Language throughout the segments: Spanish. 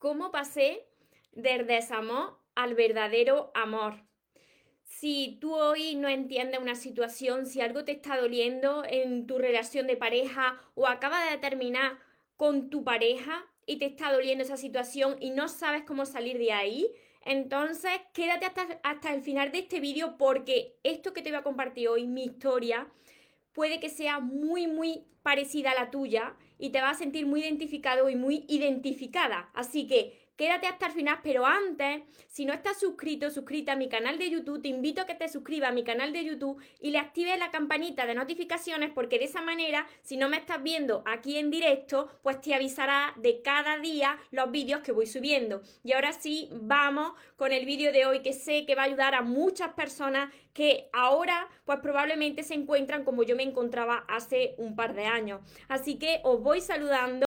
cómo pasé del desamor al verdadero amor. Si tú hoy no entiendes una situación, si algo te está doliendo en tu relación de pareja o acaba de terminar con tu pareja y te está doliendo esa situación y no sabes cómo salir de ahí, entonces quédate hasta, hasta el final de este vídeo porque esto que te voy a compartir hoy, mi historia, puede que sea muy, muy parecida a la tuya y te vas a sentir muy identificado y muy identificada. Así que Quédate hasta el final, pero antes, si no estás suscrito, suscrita a mi canal de YouTube, te invito a que te suscribas a mi canal de YouTube y le actives la campanita de notificaciones porque de esa manera, si no me estás viendo aquí en directo, pues te avisará de cada día los vídeos que voy subiendo. Y ahora sí, vamos con el vídeo de hoy que sé que va a ayudar a muchas personas que ahora pues probablemente se encuentran como yo me encontraba hace un par de años. Así que os voy saludando.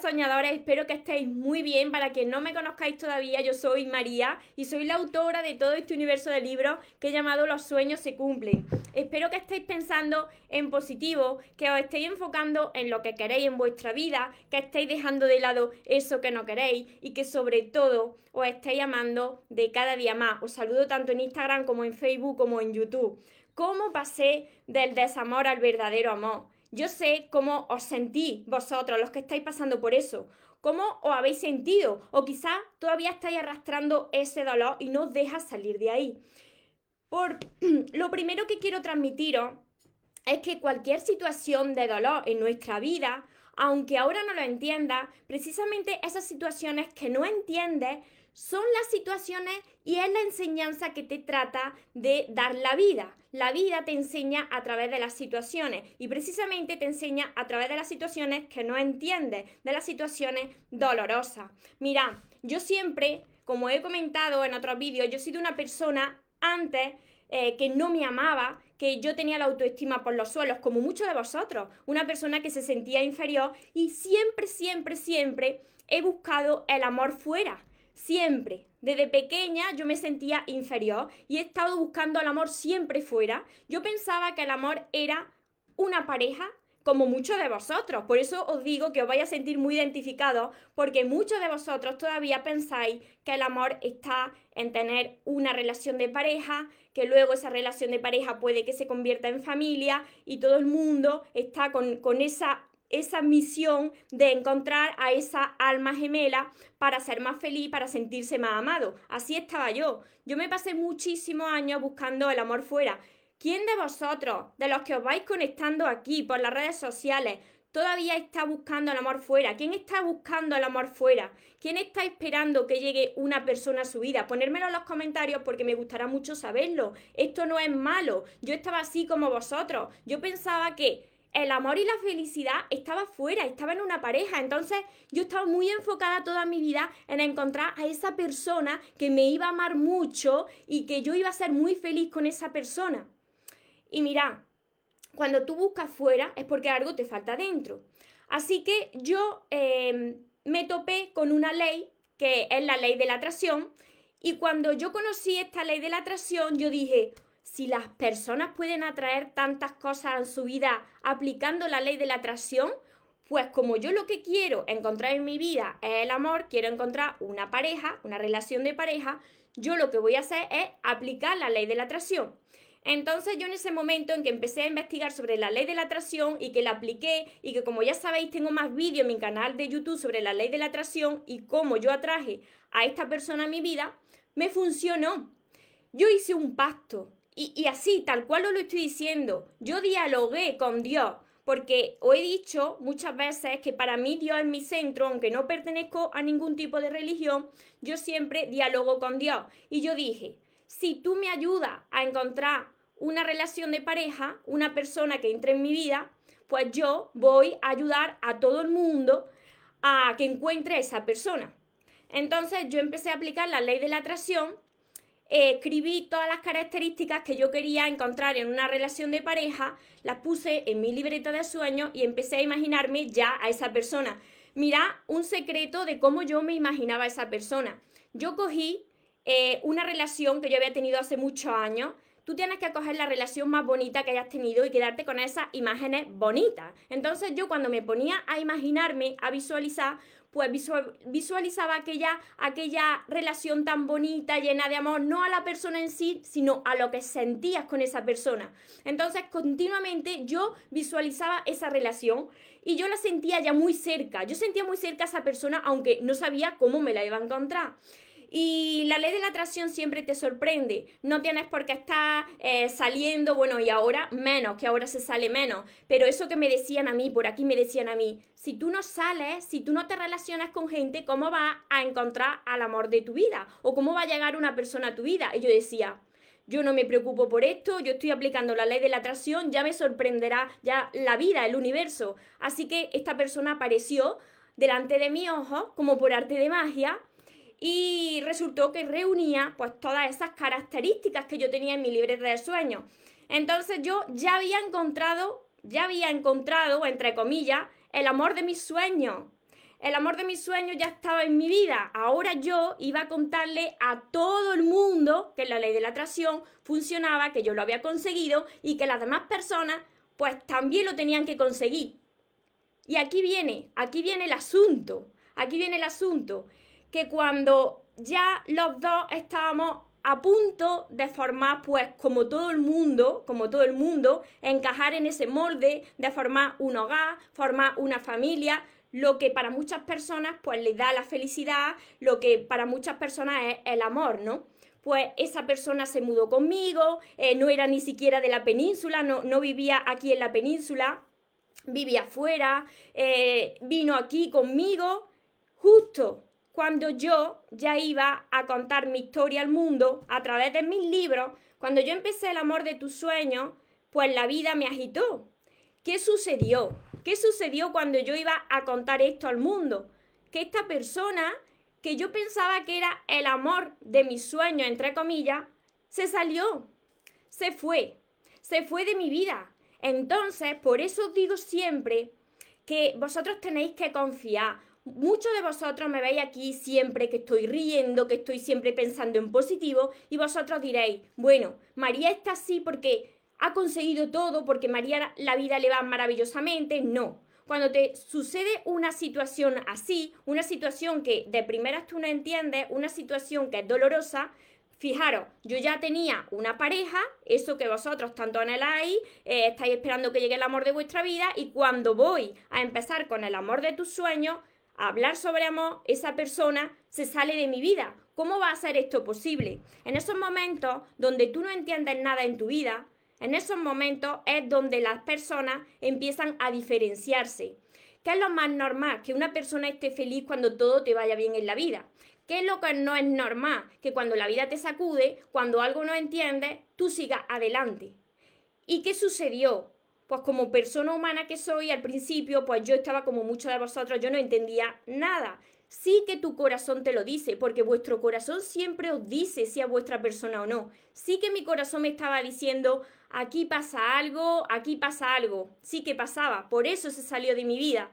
Soñadores, espero que estéis muy bien. Para quien no me conozcáis todavía, yo soy María y soy la autora de todo este universo de libros que he llamado Los sueños se cumplen. Espero que estéis pensando en positivo, que os estéis enfocando en lo que queréis en vuestra vida, que estéis dejando de lado eso que no queréis y que sobre todo os estéis amando de cada día más. Os saludo tanto en Instagram como en Facebook como en YouTube. ¿Cómo pasé del desamor al verdadero amor? Yo sé cómo os sentí vosotros, los que estáis pasando por eso, cómo os habéis sentido o quizás todavía estáis arrastrando ese dolor y no deja salir de ahí. Por lo primero que quiero transmitiros es que cualquier situación de dolor en nuestra vida, aunque ahora no lo entiendas, precisamente esas situaciones que no entiendes son las situaciones y es la enseñanza que te trata de dar la vida. La vida te enseña a través de las situaciones y precisamente te enseña a través de las situaciones que no entiendes, de las situaciones dolorosas. Mira, yo siempre, como he comentado en otros vídeos, yo he sido una persona antes eh, que no me amaba, que yo tenía la autoestima por los suelos, como muchos de vosotros, una persona que se sentía inferior y siempre, siempre, siempre he buscado el amor fuera siempre. Desde pequeña yo me sentía inferior y he estado buscando el amor siempre fuera. Yo pensaba que el amor era una pareja como muchos de vosotros. Por eso os digo que os vais a sentir muy identificados porque muchos de vosotros todavía pensáis que el amor está en tener una relación de pareja, que luego esa relación de pareja puede que se convierta en familia y todo el mundo está con, con esa esa misión de encontrar a esa alma gemela para ser más feliz, para sentirse más amado. Así estaba yo. Yo me pasé muchísimos años buscando el amor fuera. ¿Quién de vosotros, de los que os vais conectando aquí por las redes sociales, todavía está buscando el amor fuera? ¿Quién está buscando el amor fuera? ¿Quién está esperando que llegue una persona a su vida? Ponérmelo en los comentarios porque me gustará mucho saberlo. Esto no es malo. Yo estaba así como vosotros. Yo pensaba que el amor y la felicidad estaba fuera, estaba en una pareja. Entonces yo estaba muy enfocada toda mi vida en encontrar a esa persona que me iba a amar mucho y que yo iba a ser muy feliz con esa persona. Y mira, cuando tú buscas fuera es porque algo te falta dentro. Así que yo em, me topé con una ley que es la ley de la atracción. Y cuando yo conocí esta ley de la atracción, yo dije, si las personas pueden atraer tantas cosas en su vida aplicando la ley de la atracción, pues como yo lo que quiero encontrar en mi vida es el amor, quiero encontrar una pareja, una relación de pareja, yo lo que voy a hacer es aplicar la ley de la atracción. Entonces yo en ese momento en que empecé a investigar sobre la ley de la atracción y que la apliqué y que como ya sabéis tengo más vídeos en mi canal de YouTube sobre la ley de la atracción y cómo yo atraje a esta persona a mi vida, me funcionó. Yo hice un pacto, y, así, tal cual os lo estoy diciendo, yo dialogué con Dios, porque os he dicho muchas veces que para mí Dios es mi centro, aunque no pertenezco a ningún tipo de religión, yo siempre dialogo con Dios. Y yo dije, si tú me ayudas a encontrar una relación de pareja, una persona que entre en mi vida, pues yo voy a ayudar a todo el mundo a que encuentre esa persona. Entonces yo empecé a aplicar la ley de la atracción, eh, escribí todas las características que yo quería encontrar en una relación de pareja, las puse en mi libreta de sueños y empecé a imaginarme ya a esa persona. Mira, un secreto de cómo yo me imaginaba a esa persona. Yo cogí eh, una relación que yo había tenido hace muchos años, tú tienes que coger la relación más bonita que hayas tenido y quedarte con esas imágenes bonitas. Entonces yo cuando me ponía a imaginarme, a visualizar, pues visualizaba aquella, aquella relación tan bonita, llena de amor, no a la persona en sí, sino a lo que sentías con esa persona. Entonces continuamente yo visualizaba esa relación y yo la sentía ya muy cerca. Yo sentía muy cerca a esa persona, aunque no sabía cómo me la iba a encontrar. Y la ley de la atracción siempre te sorprende. No tienes por qué estar eh, saliendo, bueno, y ahora menos, que ahora se sale menos. Pero eso que me decían a mí, por aquí me decían a mí, si tú no sales, si tú no te relacionas con gente, ¿cómo vas a encontrar al amor de tu vida? ¿O cómo va a llegar una persona a tu vida? Y yo decía, yo no me preocupo por esto, yo estoy aplicando la ley de la atracción, ya me sorprenderá ya la vida, el universo. Así que esta persona apareció delante de mi ojo como por arte de magia y resultó que reunía pues todas esas características que yo tenía en mi libreta de sueños. Entonces yo ya había encontrado, ya había encontrado, entre comillas, el amor de mis sueños. El amor de mis sueños ya estaba en mi vida. Ahora yo iba a contarle a todo el mundo que la ley de la atracción funcionaba, que yo lo había conseguido y que las demás personas pues también lo tenían que conseguir. Y aquí viene, aquí viene el asunto, aquí viene el asunto que cuando ya los dos estábamos a punto de formar, pues como todo el mundo, como todo el mundo, encajar en ese molde de formar un hogar, formar una familia, lo que para muchas personas pues les da la felicidad, lo que para muchas personas es el amor, ¿no? Pues esa persona se mudó conmigo, eh, no era ni siquiera de la península, no, no vivía aquí en la península, vivía afuera, eh, vino aquí conmigo, justo cuando yo ya iba a contar mi historia al mundo a través de mis libros, cuando yo empecé el amor de tus sueños, pues la vida me agitó. ¿Qué sucedió? ¿Qué sucedió cuando yo iba a contar esto al mundo? Que esta persona, que yo pensaba que era el amor de mis sueños, entre comillas, se salió, se fue, se fue de mi vida. Entonces, por eso digo siempre que vosotros tenéis que confiar. Muchos de vosotros me veis aquí siempre que estoy riendo, que estoy siempre pensando en positivo y vosotros diréis, bueno, María está así porque ha conseguido todo, porque María la vida le va maravillosamente. No. Cuando te sucede una situación así, una situación que de primeras tú no entiendes, una situación que es dolorosa, Fijaros, yo ya tenía una pareja, eso que vosotros tanto anheláis, eh, estáis esperando que llegue el amor de vuestra vida y cuando voy a empezar con el amor de tus sueños, hablar sobre amor, esa persona se sale de mi vida. ¿Cómo va a ser esto posible? En esos momentos donde tú no entiendes nada en tu vida, en esos momentos es donde las personas empiezan a diferenciarse. ¿Qué es lo más normal? Que una persona esté feliz cuando todo te vaya bien en la vida. ¿Qué es lo que no es normal? Que cuando la vida te sacude, cuando algo no entiendes, tú sigas adelante. ¿Y qué sucedió? Pues como persona humana que soy, al principio, pues yo estaba como muchos de vosotros, yo no entendía nada. Sí que tu corazón te lo dice, porque vuestro corazón siempre os dice si es vuestra persona o no. Sí que mi corazón me estaba diciendo, aquí pasa algo, aquí pasa algo. Sí que pasaba, por eso se salió de mi vida,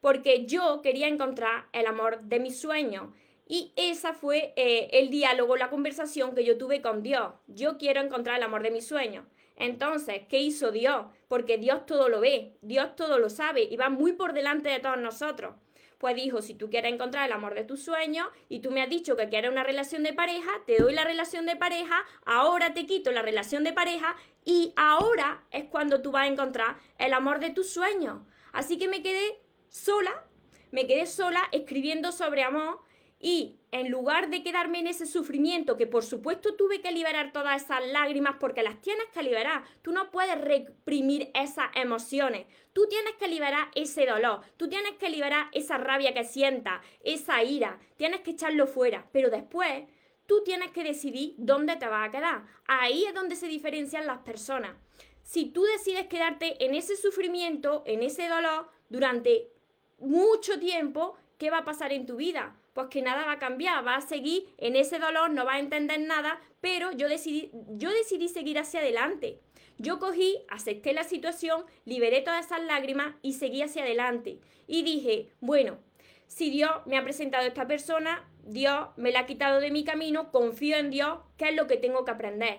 porque yo quería encontrar el amor de mis sueños. Y esa fue eh, el diálogo, la conversación que yo tuve con Dios. Yo quiero encontrar el amor de mis sueños. Entonces, ¿qué hizo Dios? Porque Dios todo lo ve, Dios todo lo sabe y va muy por delante de todos nosotros. Pues dijo, si tú quieres encontrar el amor de tus sueños y tú me has dicho que quieres una relación de pareja, te doy la relación de pareja, ahora te quito la relación de pareja y ahora es cuando tú vas a encontrar el amor de tus sueños. Así que me quedé sola, me quedé sola escribiendo sobre amor y en lugar de quedarme en ese sufrimiento, que por supuesto tuve que liberar todas esas lágrimas porque las tienes que liberar, tú no puedes reprimir esas emociones, tú tienes que liberar ese dolor, tú tienes que liberar esa rabia que sientas, esa ira, tienes que echarlo fuera, pero después tú tienes que decidir dónde te vas a quedar. Ahí es donde se diferencian las personas. Si tú decides quedarte en ese sufrimiento, en ese dolor, durante mucho tiempo, ¿qué va a pasar en tu vida? Pues que nada va a cambiar, va a seguir en ese dolor, no va a entender nada, pero yo decidí, yo decidí seguir hacia adelante. Yo cogí, acepté la situación, liberé todas esas lágrimas y seguí hacia adelante. Y dije, bueno, si Dios me ha presentado esta persona, Dios me la ha quitado de mi camino, confío en Dios, ¿qué es lo que tengo que aprender?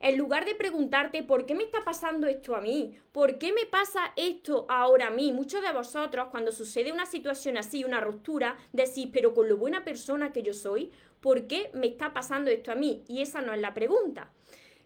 En lugar de preguntarte por qué me está pasando esto a mí, por qué me pasa esto ahora a mí, muchos de vosotros cuando sucede una situación así, una ruptura, decís, pero con lo buena persona que yo soy, ¿por qué me está pasando esto a mí? Y esa no es la pregunta.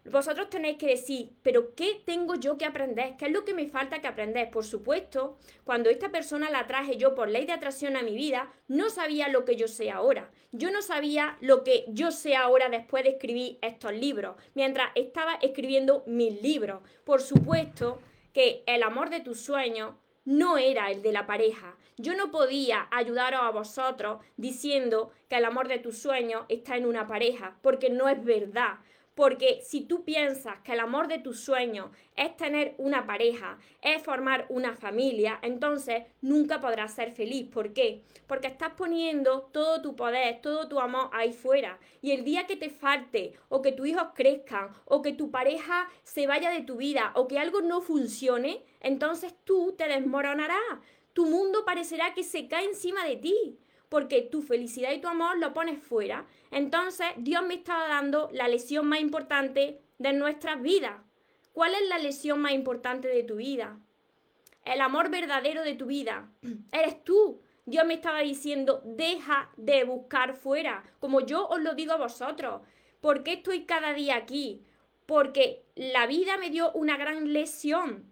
Vosotros tenéis que decir, pero ¿qué tengo yo que aprender? ¿Qué es lo que me falta que aprender? Por supuesto, cuando esta persona la traje yo por ley de atracción a mi vida, no sabía lo que yo sé ahora. Yo no sabía lo que yo sé ahora después de escribir estos libros, mientras estaba escribiendo mis libros. Por supuesto que el amor de tus sueños no era el de la pareja. Yo no podía ayudaros a vosotros diciendo que el amor de tus sueños está en una pareja, porque no es verdad. Porque si tú piensas que el amor de tus sueños es tener una pareja, es formar una familia, entonces nunca podrás ser feliz. ¿Por qué? Porque estás poniendo todo tu poder, todo tu amor ahí fuera. Y el día que te falte, o que tus hijos crezcan, o que tu pareja se vaya de tu vida, o que algo no funcione, entonces tú te desmoronarás. Tu mundo parecerá que se cae encima de ti porque tu felicidad y tu amor lo pones fuera. Entonces Dios me estaba dando la lesión más importante de nuestras vidas. ¿Cuál es la lesión más importante de tu vida? El amor verdadero de tu vida. Eres tú. Dios me estaba diciendo, deja de buscar fuera, como yo os lo digo a vosotros. ¿Por qué estoy cada día aquí? Porque la vida me dio una gran lesión.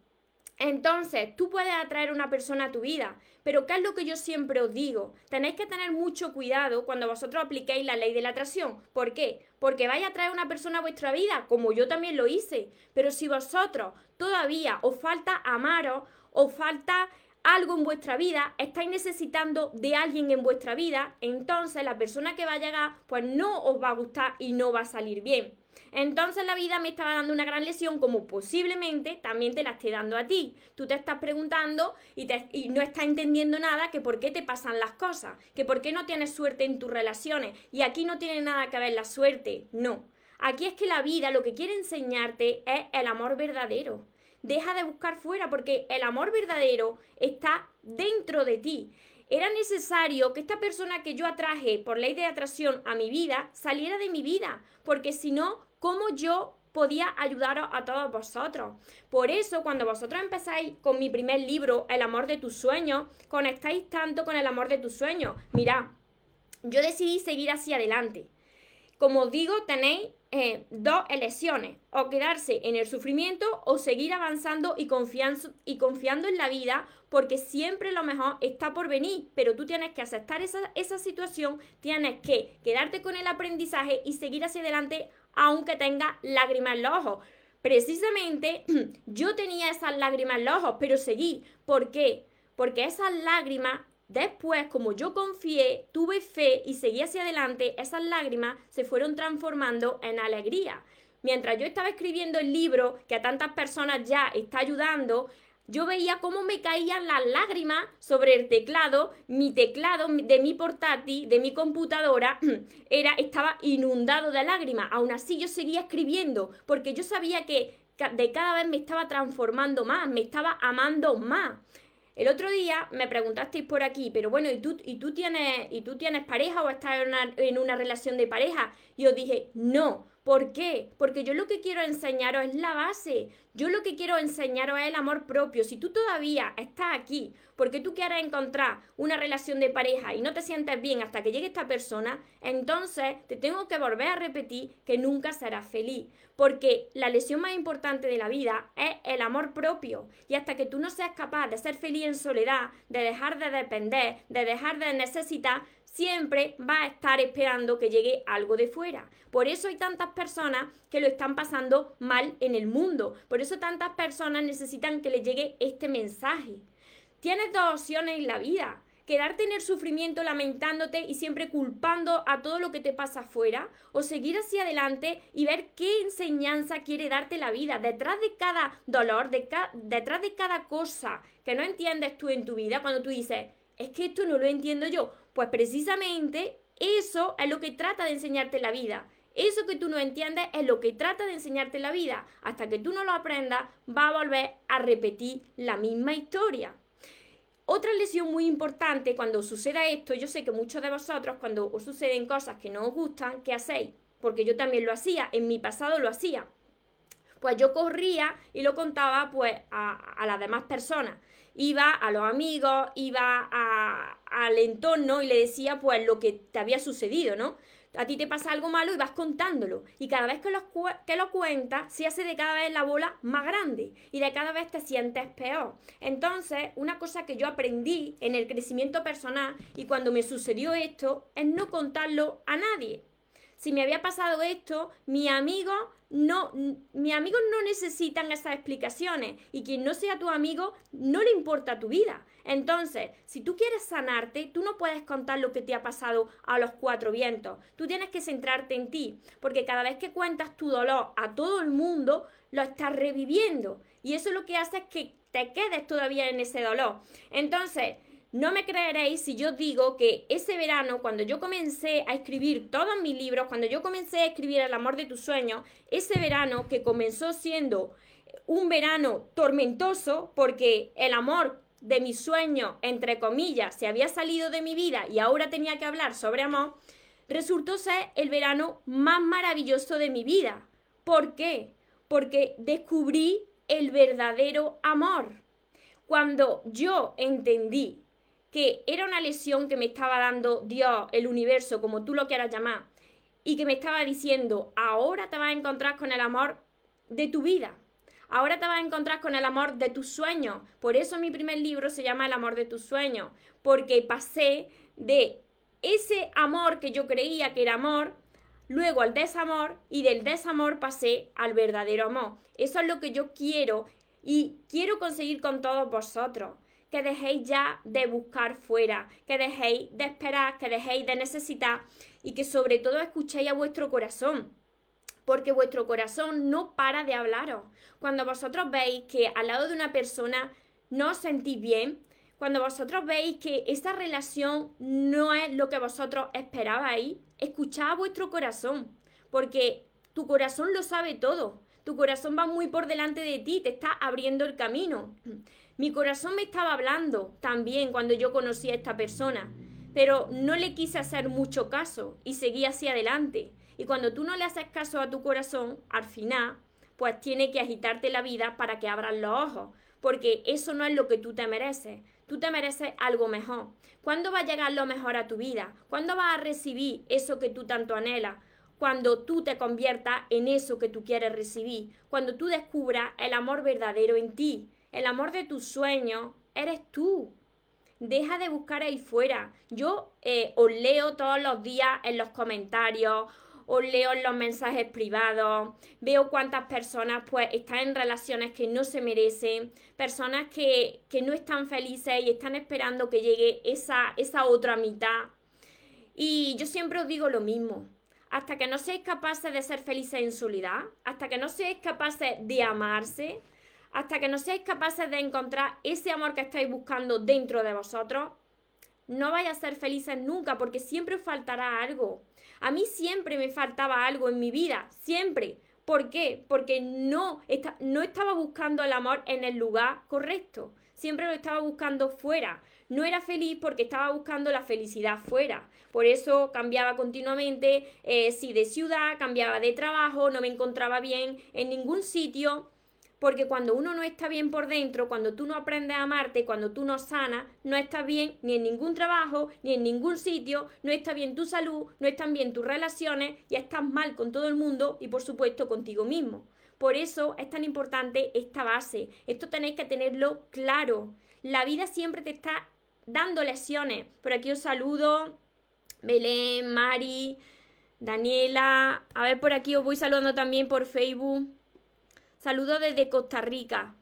Entonces, tú puedes atraer una persona a tu vida, pero ¿qué es lo que yo siempre os digo? Tenéis que tener mucho cuidado cuando vosotros apliquéis la ley de la atracción. ¿Por qué? Porque vais a traer una persona a vuestra vida, como yo también lo hice. Pero si vosotros todavía os falta amaros, os falta algo en vuestra vida, estáis necesitando de alguien en vuestra vida, entonces la persona que va a llegar, pues no os va a gustar y no va a salir bien. Entonces la vida me estaba dando una gran lesión como posiblemente también te la esté dando a ti. Tú te estás preguntando y, y, no estás entendiendo nada que por qué te pasan las cosas, que por qué no tienes suerte en tus relaciones. Y aquí no tiene nada que ver la suerte, no. Aquí es que la vida lo que quiere enseñarte es el amor verdadero. Deja de buscar fuera porque el amor verdadero está dentro de ti. Era necesario que esta persona que yo atraje por ley de atracción a mi vida saliera de mi vida, porque si no, ¿cómo yo podía ayudaros a todos vosotros. Por eso, cuando vosotros empezáis con mi primer libro, El amor de tus sueños, conectáis tanto con el amor de tus sueños. Mirad, yo decidí seguir hacia adelante. Como digo, tenéis eh, dos elecciones, o quedarse en el sufrimiento o seguir avanzando y y confiando en la vida, porque siempre lo mejor está por venir, pero tú tienes que aceptar esa, esa situación, tienes que quedarte con el aprendizaje y seguir hacia adelante aunque tenga lágrimas en los ojos. Precisamente yo tenía esas lágrimas en los ojos, pero seguí. ¿Por qué? Porque esas lágrimas Después, como yo confié, tuve fe y seguí hacia adelante, esas lágrimas se fueron transformando en alegría. Mientras yo estaba escribiendo el libro que a tantas personas ya está ayudando, yo veía cómo me caían las lágrimas sobre el teclado, mi teclado de mi portátil, de mi computadora, era, estaba inundado de lágrimas. Aún así yo seguía escribiendo, porque yo sabía que de cada vez me estaba transformando más, me estaba amando más. El otro día me preguntasteis por aquí, pero bueno, ¿y tú, y tú, tienes, ¿y tú tienes pareja o estás en una, en una relación de pareja? Y os dije, no. ¿Por qué? Porque yo lo que quiero enseñaros es la base. Yo lo que quiero enseñaros es el amor propio. Si tú todavía estás aquí porque tú quieres encontrar una relación de pareja y no te sientes bien hasta que llegue esta persona, entonces te tengo que volver a repetir que nunca serás feliz. Porque la lesión más importante de la vida es el amor propio. Y hasta que tú no seas capaz de ser feliz en soledad, de dejar de depender, de dejar de necesitar, siempre va a estar esperando que llegue algo de fuera. Por eso hay tantas personas que lo están pasando mal en el mundo. Por eso tantas personas necesitan que les llegue este mensaje. Tienes dos opciones en la vida. Quedarte en el sufrimiento lamentándote y siempre culpando a todo lo que te pasa afuera, o seguir hacia adelante y ver qué enseñanza quiere darte la vida. Detrás de cada dolor, detrás de cada cosa que no entiendes tú en tu vida, cuando tú dices, es que esto no lo entiendo yo, pues precisamente eso es lo que trata de enseñarte la vida. Eso que tú no entiendes es lo que trata de enseñarte la vida. Hasta que tú no lo aprendas, va a volver a repetir la misma historia. Otra lesión muy importante cuando suceda esto, yo sé que muchos de vosotros cuando os suceden cosas que no os gustan, ¿qué hacéis? Porque yo también lo hacía, en mi pasado lo hacía. Pues yo corría y lo contaba pues a, las demás personas. Iba a los amigos, iba al entorno y le decía pues lo que te había sucedido, ¿no? a ti te pasa algo malo y vas contándolo. Y cada vez que lo, que lo cuentas, se hace de cada vez la bola más grande y de cada vez te sientes peor. Entonces, una cosa que yo aprendí en el crecimiento personal y cuando me sucedió esto es no contarlo a nadie. Si me había pasado esto, mi amigo no, mis amigos no necesitan esas explicaciones y quien no sea tu amigo no le importa tu vida. Entonces, si tú quieres sanarte, tú no puedes contar lo que te ha pasado a los cuatro vientos. Tú tienes que centrarte en ti, porque cada vez que cuentas tu dolor a todo el mundo, lo estás reviviendo. Y eso lo que hace es que te quedes todavía en ese dolor. Entonces, no me creeréis si yo digo que ese verano, cuando yo comencé a escribir todos mis libros, cuando yo comencé a escribir El amor de tus sueños, ese verano que comenzó siendo un verano tormentoso, porque el amor de mis sueños, entre comillas, se había salido de mi vida y ahora tenía que hablar sobre amor, resultó ser el verano más maravilloso de mi vida. ¿Por qué? Porque descubrí el verdadero amor. Cuando yo entendí que era una lesión que me estaba dando Dios, el universo, como tú lo quieras llamar, y que me estaba diciendo, ahora te vas a encontrar con el amor de tu vida. Ahora te vas a encontrar con el amor de tus sueños. Por eso mi primer libro se llama El amor de tus sueños, porque pasé de ese amor que yo creía que era amor, luego al desamor y del desamor pasé al verdadero amor. Eso es lo que yo quiero y quiero conseguir con todos vosotros que dejéis ya de buscar fuera, que dejéis de esperar, que dejéis de necesitar y que sobre todo escuchéis a vuestro corazón. Porque vuestro corazón no para de hablaros. Cuando vosotros veis que al lado de una persona no os sentís bien, cuando vosotros veis que esa relación no es lo que vosotros esperabais, escuchad a vuestro corazón, porque tu corazón lo sabe todo. Tu corazón va muy por delante de ti, te está abriendo el camino. Mi corazón me estaba hablando también cuando yo conocí a esta persona, pero no le quise hacer mucho caso y seguí hacia adelante. Y cuando tú no le haces caso a tu corazón, al final, pues tiene que agitarte la vida para que abran los ojos, porque eso no es lo que tú te mereces. Tú te mereces algo mejor. ¿Cuándo va a llegar lo mejor a tu vida? ¿Cuándo vas a recibir eso que tú tanto anhelas? Cuando tú te conviertas en eso que tú quieres recibir. Cuando tú descubras el amor verdadero en ti. El amor de tus sueños eres tú. Deja de buscar ahí fuera. Yo eh, os leo todos los días en los comentarios, os leo en los mensajes privados, veo cuántas personas pues están en relaciones que no se merecen, personas que, que no están felices y están esperando que llegue esa, esa otra mitad. Y yo siempre os digo lo mismo. Hasta que no seáis capaces de ser felices en soledad, hasta que no seáis capaces de amarse, hasta que no seáis capaces de encontrar ese amor que estáis buscando dentro de vosotros, no vais a ser felices nunca porque siempre os faltará algo. A mí siempre me faltaba algo en mi vida, siempre. ¿Por qué? Porque no, estaba buscando el amor en el lugar correcto, siempre lo estaba buscando fuera. No era feliz porque estaba buscando la felicidad fuera. Por eso cambiaba continuamente, eh, de ciudad, cambiaba de trabajo, no me encontraba bien en ningún sitio porque cuando uno no está bien por dentro, cuando tú no aprendes a amarte, cuando tú no sanas, no estás bien ni en ningún trabajo, ni en ningún sitio, no está bien tu salud, no están bien tus relaciones y estás mal con todo el mundo y por supuesto contigo mismo. Por eso es tan importante esta base. Esto tenéis que tenerlo claro. La vida siempre te está dando lesiones. Por aquí os saludo. Belén, Mari, Daniela. A ver, por aquí os voy saludando también por Facebook. Saludos desde Costa Rica.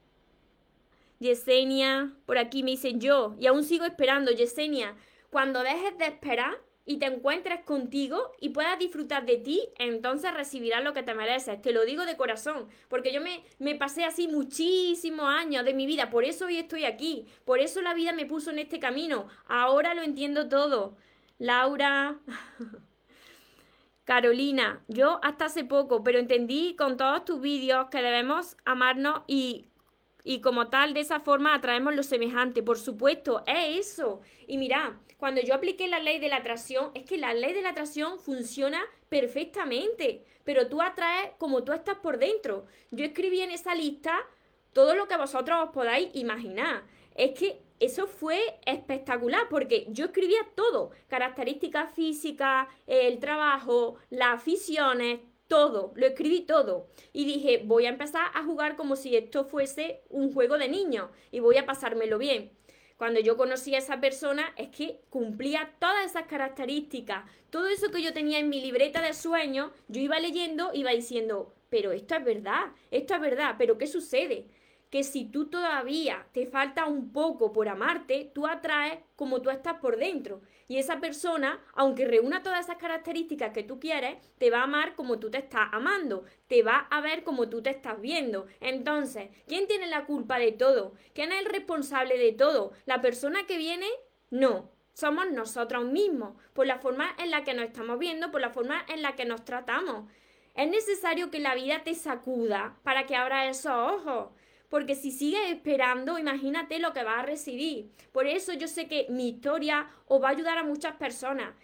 Yesenia, por aquí me dicen yo, y aún sigo esperando, Yesenia, cuando dejes de esperar y te encuentres contigo y puedas disfrutar de ti, entonces recibirás lo que te mereces. Te lo digo de corazón, porque yo me, me pasé así muchísimos años de mi vida, por eso hoy estoy aquí, por eso la vida me puso en este camino, ahora lo entiendo todo. Laura. Carolina, yo hasta hace poco, pero entendí con todos tus vídeos que debemos amarnos y, y como tal, de esa forma atraemos lo semejante. Por supuesto, es eso. Y mira, cuando yo apliqué la ley de la atracción, es que la ley de la atracción funciona perfectamente, pero tú atraes como tú estás por dentro. Yo escribí en esa lista todo lo que vosotros os podáis imaginar. Es que eso fue espectacular porque yo escribía todo, características físicas, el trabajo, las aficiones, todo, lo escribí todo. Y dije, voy a empezar a jugar como si esto fuese un juego de niños y voy a pasármelo bien. Cuando yo conocí a esa persona es que cumplía todas esas características, todo eso que yo tenía en mi libreta de sueños, yo iba leyendo, iba diciendo, pero esto es verdad, esto es verdad, pero ¿qué sucede? Que si tú todavía te falta un poco por amarte, tú atraes como tú estás por dentro. Y esa persona, aunque reúna todas esas características que tú quieres, te va a amar como tú te estás amando, te va a ver como tú te estás viendo. Entonces, ¿quién tiene la culpa de todo? ¿Quién es el responsable de todo? ¿La persona que viene? No, somos nosotros mismos, por la forma en la que nos estamos viendo, por la forma en la que nos tratamos. Es necesario que la vida te sacuda para que abras esos ojos porque si sigues esperando, imagínate lo que vas a recibir. Por eso yo sé que mi historia os va a ayudar a muchas personas.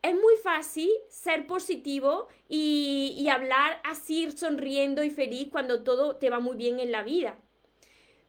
Es muy fácil ser positivo y, hablar así sonriendo y feliz cuando todo te va muy bien en la vida.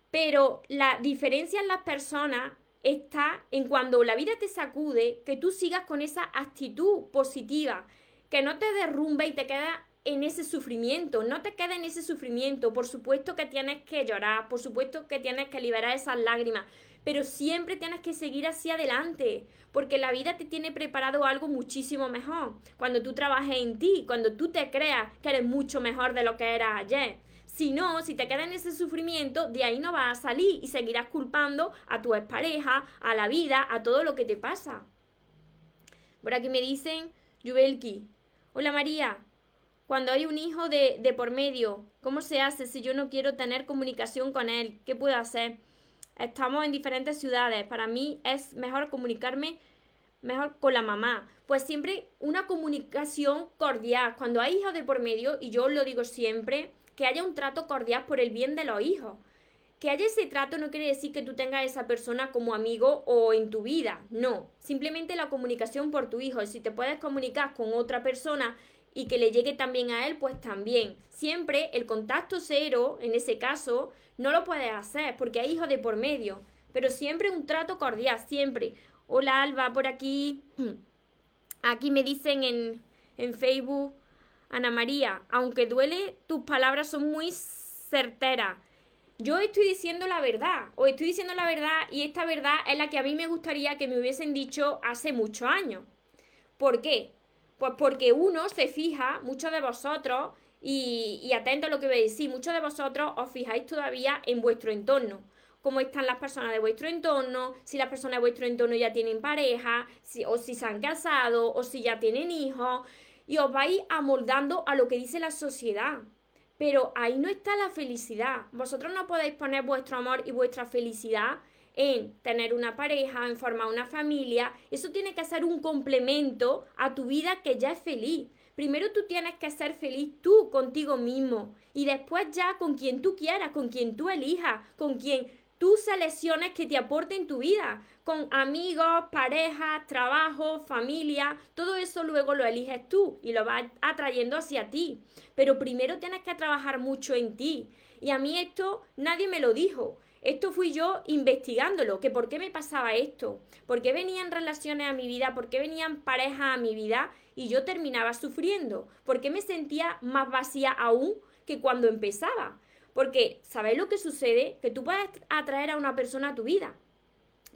Pero la diferencia en las personas está en cuando la vida te sacude, que tú sigas con esa actitud positiva, que no te derrumbe y te queda en ese sufrimiento, no te quedes en ese sufrimiento, por supuesto que tienes que llorar, por supuesto que tienes que liberar esas lágrimas, pero siempre tienes que seguir hacia adelante, porque la vida te tiene preparado algo muchísimo mejor. Cuando tú trabajes en ti, cuando tú te creas que eres mucho mejor de lo que eras ayer. Si no, si te quedas en ese sufrimiento, de ahí no vas a salir y seguirás culpando a tu expareja, a la vida, a todo lo que te pasa. Por aquí me dicen, Yubelki, hola María, cuando hay un hijo de, de, por medio, ¿cómo se hace si yo no quiero tener comunicación con él? ¿Qué puedo hacer? Estamos en diferentes ciudades. Para mí es mejor comunicarme mejor con la mamá. Pues siempre una comunicación cordial. Cuando hay hijos de por medio, y yo lo digo siempre, que haya un trato cordial por el bien de los hijos. Que haya ese trato no quiere decir que tú tengas a esa persona como amigo o en tu vida. No, simplemente la comunicación por tu hijo. Si te puedes comunicar con otra persona y que le llegue también a él, pues también. Siempre el contacto cero, en ese caso, no lo puedes hacer porque hay hijos de por medio. Pero siempre un trato cordial, siempre. Hola Alba, por aquí. Aquí me dicen en, en Facebook, Ana María, aunque duele, tus palabras son muy certeras. Yo estoy diciendo la verdad, o estoy diciendo la verdad y esta verdad es la que a mí me gustaría que me hubiesen dicho hace muchos años. ¿Por qué? Pues porque uno se fija, muchos de vosotros, y, atento a lo que a decir, muchos de vosotros os fijáis todavía en vuestro entorno cómo están las personas de vuestro entorno, si las personas de vuestro entorno ya tienen pareja, si, o si se han casado, o si ya tienen hijos, y os vais amoldando a lo que dice la sociedad. Pero ahí no está la felicidad. Vosotros no podéis poner vuestro amor y vuestra felicidad en tener una pareja, en formar una familia. Eso tiene que ser un complemento a tu vida que ya es feliz. Primero tú tienes que ser feliz tú contigo mismo y después ya con quien tú quieras, con quien tú elijas, con quien tú selecciones que te aporten tu vida, con amigos, pareja, trabajo, familia, todo eso luego lo eliges tú y lo vas atrayendo hacia ti. Pero primero tienes que trabajar mucho en ti. Y a mí esto nadie me lo dijo. Esto fui yo investigándolo, que por qué me pasaba esto, por qué venían relaciones a mi vida, por qué venían parejas a mi vida y yo terminaba sufriendo, por qué me sentía más vacía aún que cuando empezaba. Porque, ¿sabéis lo que sucede? Que tú puedes atraer a una persona a tu vida,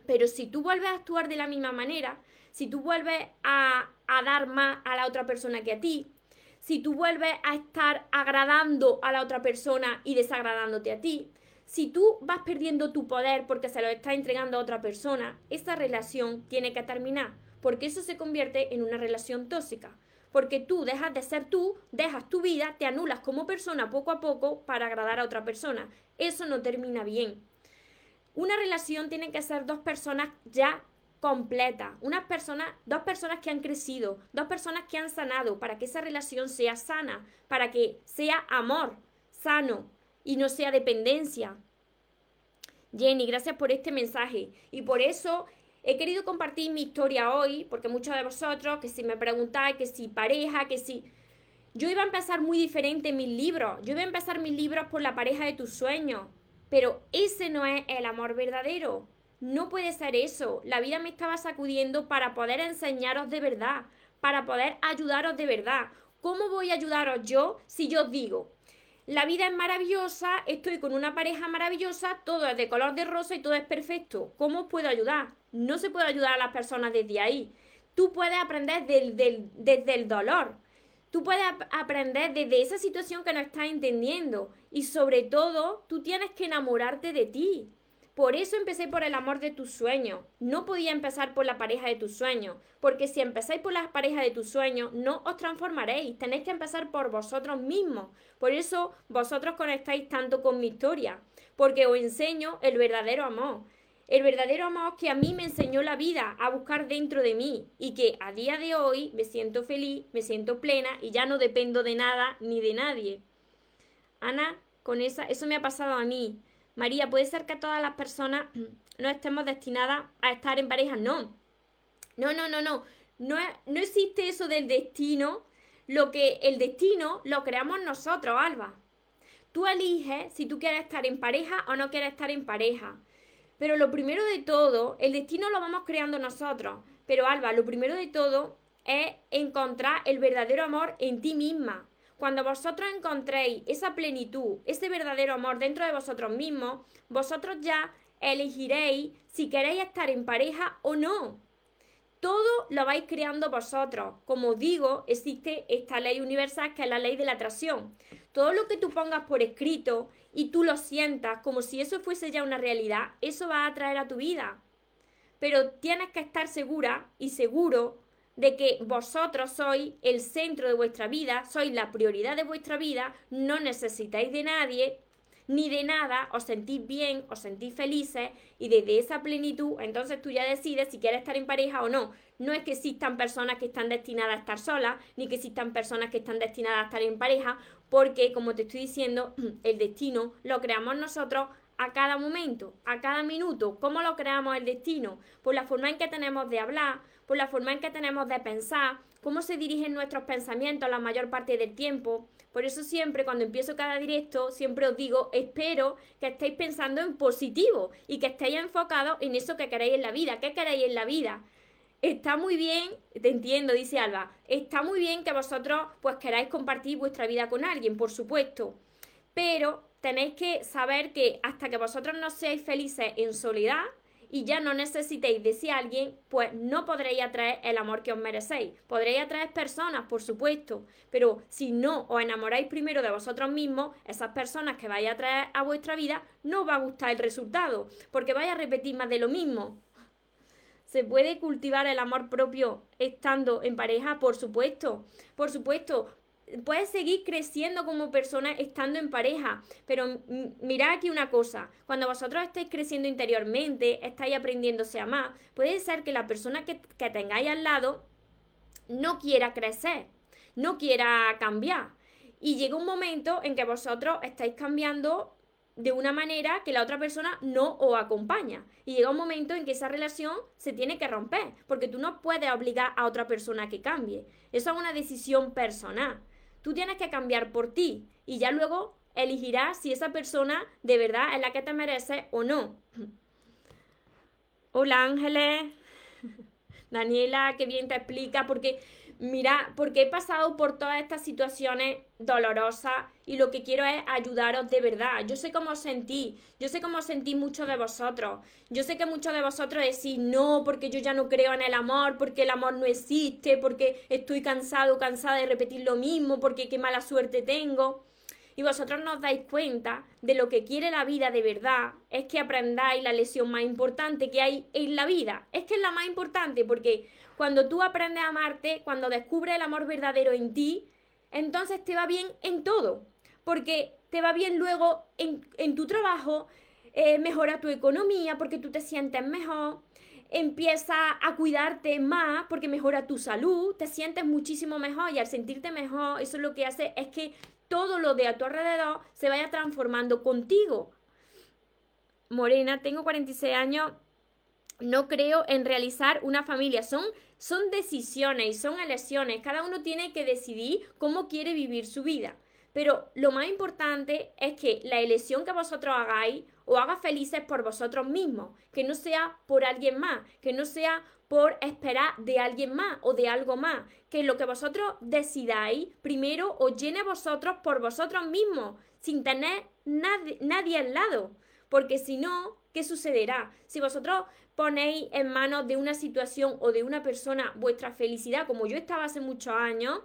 pero si tú vuelves a actuar de la misma manera, si tú vuelves a, a dar más a la otra persona que a ti, si tú vuelves a estar agradando a la otra persona y desagradándote a ti, si tú vas perdiendo tu poder porque se lo estás entregando a otra persona, esa relación tiene que terminar, porque eso se convierte en una relación tóxica. Porque tú dejas de ser tú, dejas tu vida, te anulas como persona poco a poco para agradar a otra persona. Eso no termina bien. Una relación tiene que ser dos personas ya completa, unas personas, dos personas que han crecido, dos personas que han sanado, para que esa relación sea sana, para que sea amor sano y no sea dependencia. Jenny, gracias por este mensaje. Y por eso he querido compartir mi historia hoy, porque muchos de vosotros, que si me preguntáis, que si pareja, que si... Yo iba a empezar muy diferente mis libros. Yo iba a empezar mis libros por la pareja de tus sueños. Pero ese no es el amor verdadero. No puede ser eso. La vida me estaba sacudiendo para poder enseñaros de verdad, para poder ayudaros de verdad. ¿Cómo voy a ayudaros yo si yo os digo, la vida es maravillosa, estoy con una pareja maravillosa, todo es de color de rosa y todo es perfecto? ¿Cómo puedo ayudar? No se puede ayudar a las personas desde ahí. Tú puedes aprender desde el dolor. Tú puedes aprender desde esa situación que no estás entendiendo. Y sobre todo, tú tienes que enamorarte de ti. Por eso empecé por el amor de tus sueños. No podía empezar por la pareja de tus sueños, porque si empezáis por la pareja de tus sueños, no os transformaréis. Tenéis que empezar por vosotros mismos. Por eso vosotros conectáis tanto con mi historia, porque os enseño el verdadero amor. El verdadero amor que a mí me enseñó la vida a buscar dentro de mí y que a día de hoy me siento feliz, me siento plena y ya no dependo de nada ni de nadie. Ana, con esa, eso me ha pasado a mí. María, ¿puede ser que todas las personas no estemos destinadas a estar en pareja? No. No, no, no, no. No, no existe eso del destino. Lo que el destino lo creamos nosotros, Alba. Tú eliges si tú quieres estar en pareja o no quieres estar en pareja. Pero lo primero de todo, el destino lo vamos creando nosotros. Pero Alba, lo primero de todo es encontrar el verdadero amor en ti misma. Cuando vosotros encontréis esa plenitud, ese verdadero amor dentro de vosotros mismos, vosotros ya elegiréis si queréis estar en pareja o no. Todo lo vais creando vosotros. Como digo, existe esta ley universal que es la ley de la atracción. Todo lo que tú pongas por escrito y tú lo sientas como si eso fuese ya una realidad, eso va a atraer a tu vida. Pero tienes que estar segura y seguro de que vosotros sois el centro de vuestra vida, sois la prioridad de vuestra vida, no necesitáis de nadie ni de nada, os sentís bien, os sentís felices y desde esa plenitud, entonces tú ya decides si quieres estar en pareja o no. No es que existan personas que están destinadas a estar solas, ni que existan personas que están destinadas a estar en pareja, porque como te estoy diciendo, el destino lo creamos nosotros a cada momento, a cada minuto. ¿Cómo lo creamos el destino? Por la forma en que tenemos de hablar, por la forma en que tenemos de pensar, cómo se dirigen nuestros pensamientos la mayor parte del tiempo. Por eso siempre cuando empiezo cada directo, siempre os digo, espero que estéis pensando en positivo y que estéis enfocados en eso que queréis en la vida. ¿Qué queréis en la vida? Está muy bien, te entiendo, dice Alba, está muy bien que vosotros pues queráis compartir vuestra vida con alguien, por supuesto, pero tenéis que saber que hasta que vosotros no seáis felices en soledad, y ya no necesitéis de ese alguien, pues no podréis atraer el amor que os merecéis. Podréis atraer personas, por supuesto, pero si no os enamoráis primero de vosotros mismos, esas personas que vais a traer a vuestra vida no va a gustar el resultado, porque vais a repetir más de lo mismo. ¿Se puede cultivar el amor propio estando en pareja? Por supuesto, por supuesto puedes seguir creciendo como persona estando en pareja. Pero mirad aquí una cosa, cuando vosotros estáis creciendo interiormente, estáis aprendiéndose a más, puede ser que la persona que, que tengáis al lado no quiera crecer, no quiera cambiar. Y llega un momento en que vosotros estáis cambiando de una manera que la otra persona no os acompaña. Y llega un momento en que esa relación se tiene que romper, porque tú no puedes obligar a otra persona a que cambie. Eso es una decisión personal. Tú tienes que cambiar por ti y ya luego elegirás si esa persona de verdad es la que te merece o no. Hola Ángeles, Daniela, qué bien te explica, porque mira, porque he pasado por todas estas situaciones dolorosas y lo que quiero es ayudaros de verdad. Yo sé cómo sentí, yo sé cómo sentí muchos de vosotros. Yo sé que muchos de vosotros decís no, porque yo ya no creo en el amor, porque el amor no existe, porque estoy cansado, cansada de repetir lo mismo, porque qué mala suerte tengo. Y vosotros no os dais cuenta de lo que quiere la vida de verdad, es que aprendáis la lección más importante que hay en la vida. Es que es la más importante porque cuando tú aprendes a amarte, cuando descubres el amor verdadero en ti, entonces te va bien en todo, porque te va bien luego en, tu trabajo, eh, mejora tu economía porque tú te sientes mejor, empiezas a cuidarte más porque mejora tu salud, te sientes muchísimo mejor y al sentirte mejor, eso lo que hace es que todo lo de a tu alrededor se vaya transformando contigo. Morena, tengo 46 años, no creo en realizar una familia. Son, son decisiones y son elecciones. Cada uno tiene que decidir cómo quiere vivir su vida. Pero lo más importante es que la elección que vosotros hagáis os haga felices por vosotros mismos, que no sea por alguien más, que no sea por esperar de alguien más o de algo más, que lo que vosotros decidáis primero os llene vosotros por vosotros mismos, sin tener nadie al lado, porque si no, ¿qué sucederá? Si vosotros ponéis en manos de una situación o de una persona vuestra felicidad, como yo estaba hace muchos años,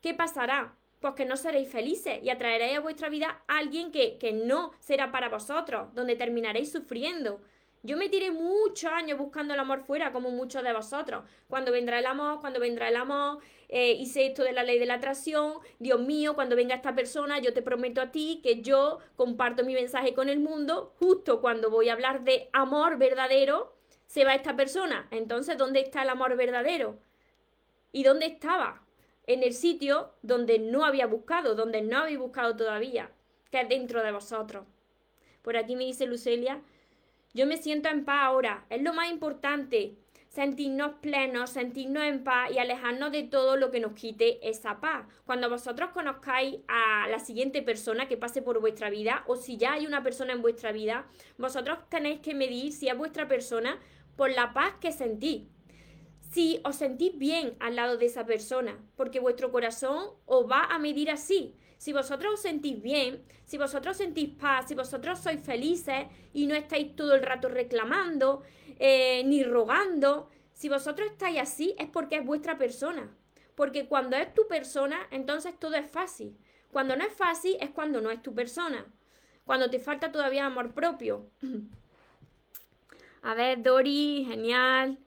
¿qué pasará? Pues que no seréis felices y atraeréis a vuestra vida a alguien que, que no será para vosotros, donde terminaréis sufriendo. Yo me tiré muchos años buscando el amor fuera, como muchos de vosotros. Cuando vendrá el amor, cuando vendrá el amor, eh, hice esto de la ley de la atracción. Dios mío, cuando venga esta persona, yo te prometo a ti que yo comparto mi mensaje con el mundo. Justo cuando voy a hablar de amor verdadero, se va esta persona. Entonces, ¿dónde está el amor verdadero? ¿Y dónde estaba? En el sitio donde no había buscado, donde no habéis buscado todavía, que es dentro de vosotros. Por aquí me dice Lucelia, yo me siento en paz ahora, es lo más importante, sentirnos plenos, sentirnos en paz y alejarnos de todo lo que nos quite esa paz. Cuando vosotros conozcáis a la siguiente persona que pase por vuestra vida o si ya hay una persona en vuestra vida, vosotros tenéis que medir si es vuestra persona por la paz que sentís. Si os sentís bien al lado de esa persona, porque vuestro corazón os va a medir así. Si vosotros os sentís bien, si vosotros sentís paz, si vosotros sois felices y no estáis todo el rato reclamando eh, ni rogando, si vosotros estáis así es porque es vuestra persona. Porque cuando es tu persona, entonces todo es fácil. Cuando no es fácil es cuando no es tu persona. Cuando te falta todavía amor propio. A ver, Dori, genial.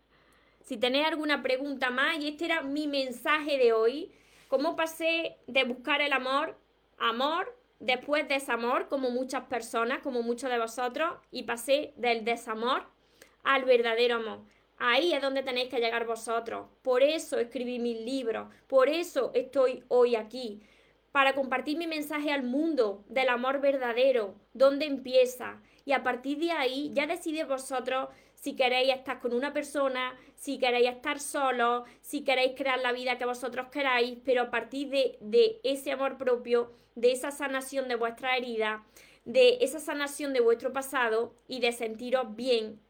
Si tenéis alguna pregunta más, y este era mi mensaje de hoy, cómo pasé de buscar el amor amor, después desamor, como muchas personas, como muchos de vosotros, y pasé del desamor al verdadero amor. Ahí es donde tenéis que llegar vosotros. Por eso escribí mis libros, por eso estoy hoy aquí, para compartir mi mensaje al mundo del amor verdadero, dónde empieza. Y a partir de ahí ya decidís vosotros si queréis estar con una persona, si queréis estar solos, si queréis crear la vida que vosotros queráis, pero a partir de, de ese amor propio, de esa sanación de vuestra herida, de esa sanación de vuestro pasado y de sentiros bien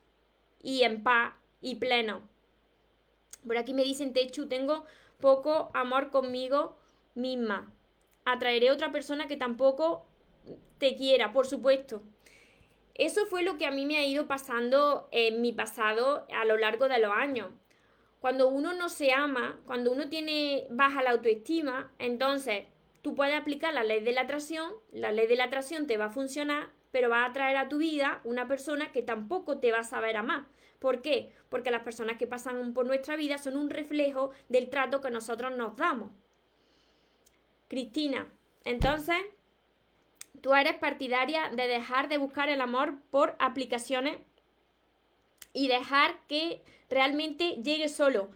y en paz y pleno. Por aquí me dicen, Techu, tengo poco amor conmigo misma. Atraeré a otra persona que tampoco te quiera, por supuesto. Eso fue lo que a mí me ha ido pasando en mi pasado a lo largo de los años. Cuando uno no se ama, cuando uno tiene baja la autoestima, entonces tú puedes aplicar la ley de la atracción, la ley de la atracción te va a funcionar, pero va a traer a tu vida una persona que tampoco te va a saber amar. ¿Por qué? Porque las personas que pasan por nuestra vida son un reflejo del trato que nosotros nos damos. Cristina, entonces tú eres partidaria de dejar de buscar el amor por aplicaciones y dejar que realmente llegue solo.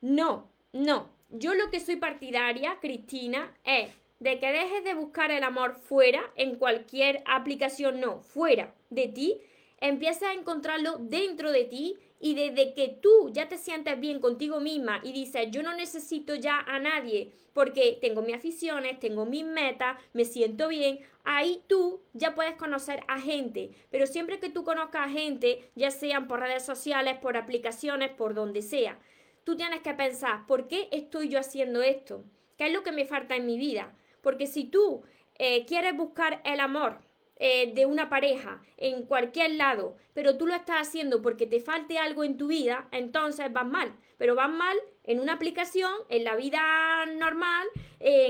No, no. Yo lo que soy partidaria, Cristina, es de que dejes de buscar el amor fuera, en cualquier aplicación, no, fuera de ti, empiezas a encontrarlo dentro de ti y desde que tú ya te sientes bien contigo misma y dices, yo no necesito ya a nadie porque tengo mis aficiones, tengo mis metas, me siento bien, ahí tú ya puedes conocer a gente. Pero siempre que tú conozcas a gente, ya sean por redes sociales, por aplicaciones, por donde sea, tú tienes que pensar, ¿por qué estoy yo haciendo esto? ¿Qué es lo que me falta en mi vida? Porque si tú eh, quieres buscar el amor, eh, de una pareja en cualquier lado, pero tú lo estás haciendo porque te falte algo en tu vida, entonces vas mal. Pero vas mal en una aplicación, en la vida normal,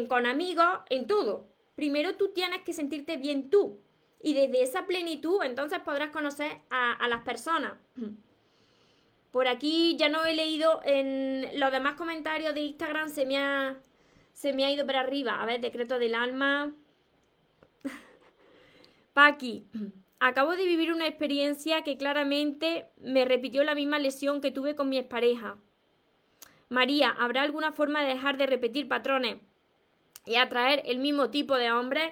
con amigos, en todo. Primero tú tienes que sentirte bien tú. Y desde esa plenitud, entonces podrás conocer a, a las personas. Por aquí ya no he leído en los demás comentarios de Instagram, se me ha, se me ha ido para arriba. A ver, decreto del alma. Paqui, Acabo de vivir una experiencia que claramente me repitió la misma lesión que tuve con mi expareja. María, ¿habrá alguna forma de dejar de repetir patrones y atraer el mismo tipo de hombres?